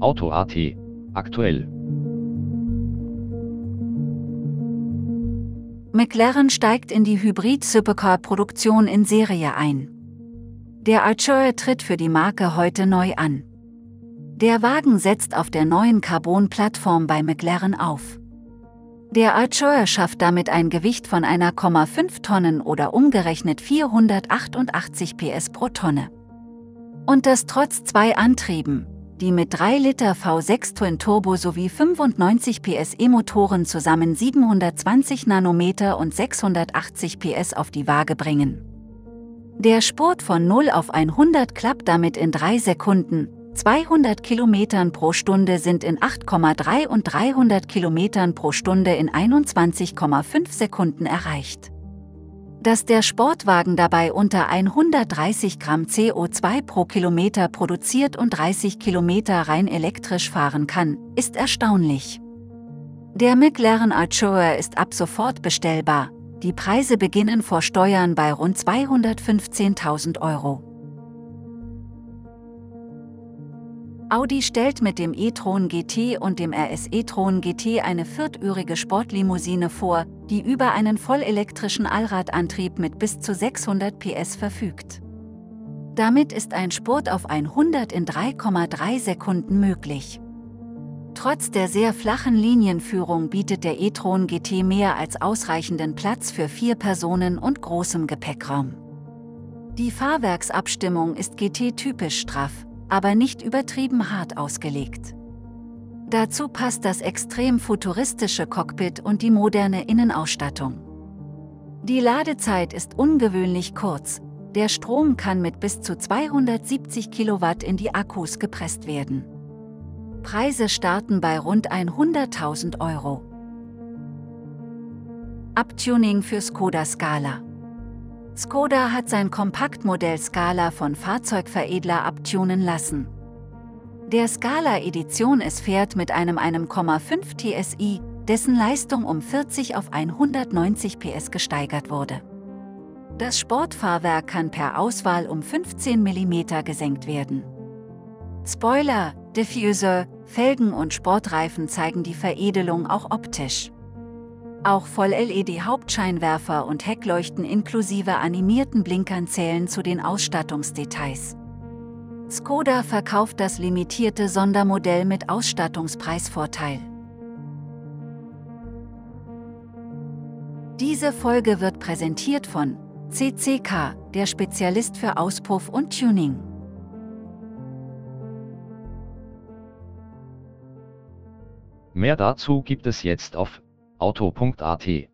Auto.at aktuell. McLaren steigt in die Hybrid-Supercar-Produktion in Serie ein. Der Archer tritt für die Marke heute neu an. Der Wagen setzt auf der neuen Carbon-Plattform bei McLaren auf. Der Archer schafft damit ein Gewicht von 1,5 Tonnen oder umgerechnet 488 PS pro Tonne. Und das trotz zwei Antrieben, die mit 3 Liter V6 Twin Turbo sowie 95 PS E-Motoren zusammen 720 Nanometer und 680 PS auf die Waage bringen. Der Spurt von 0 auf 100 klappt damit in 3 Sekunden, 200 Kilometern pro Stunde sind in 8,3 und 300 Kilometern pro Stunde in 21,5 Sekunden erreicht. Dass der Sportwagen dabei unter 130 Gramm CO2 pro Kilometer produziert und 30 Kilometer rein elektrisch fahren kann, ist erstaunlich. Der McLaren Archer ist ab sofort bestellbar. Die Preise beginnen vor Steuern bei rund 215.000 Euro. Audi stellt mit dem e-tron GT und dem RS e-tron GT eine viertürige Sportlimousine vor, die über einen vollelektrischen Allradantrieb mit bis zu 600 PS verfügt. Damit ist ein Spurt auf 100 in 3,3 Sekunden möglich. Trotz der sehr flachen Linienführung bietet der e-tron GT mehr als ausreichenden Platz für vier Personen und großem Gepäckraum. Die Fahrwerksabstimmung ist GT-typisch straff, aber nicht übertrieben hart ausgelegt. Dazu passt das extrem futuristische Cockpit und die moderne Innenausstattung. Die Ladezeit ist ungewöhnlich kurz, der Strom kann mit bis zu 270 Kilowatt in die Akkus gepresst werden. Preise starten bei rund 100.000 Euro. Abtuning für Skoda Scala Skoda hat sein Kompaktmodell Scala von Fahrzeugveredler abtunen lassen. Der Scala Edition es fährt mit einem 1,5 TSI, dessen Leistung um 40 auf 190 PS gesteigert wurde. Das Sportfahrwerk kann per Auswahl um 15 mm gesenkt werden. Spoiler, Diffuser, Felgen und Sportreifen zeigen die Veredelung auch optisch. Auch Voll-LED-Hauptscheinwerfer und Heckleuchten inklusive animierten Blinkern zählen zu den Ausstattungsdetails. Skoda verkauft das limitierte Sondermodell mit Ausstattungspreisvorteil. Diese Folge wird präsentiert von CCK, der Spezialist für Auspuff und Tuning. Mehr dazu gibt es jetzt auf auto.at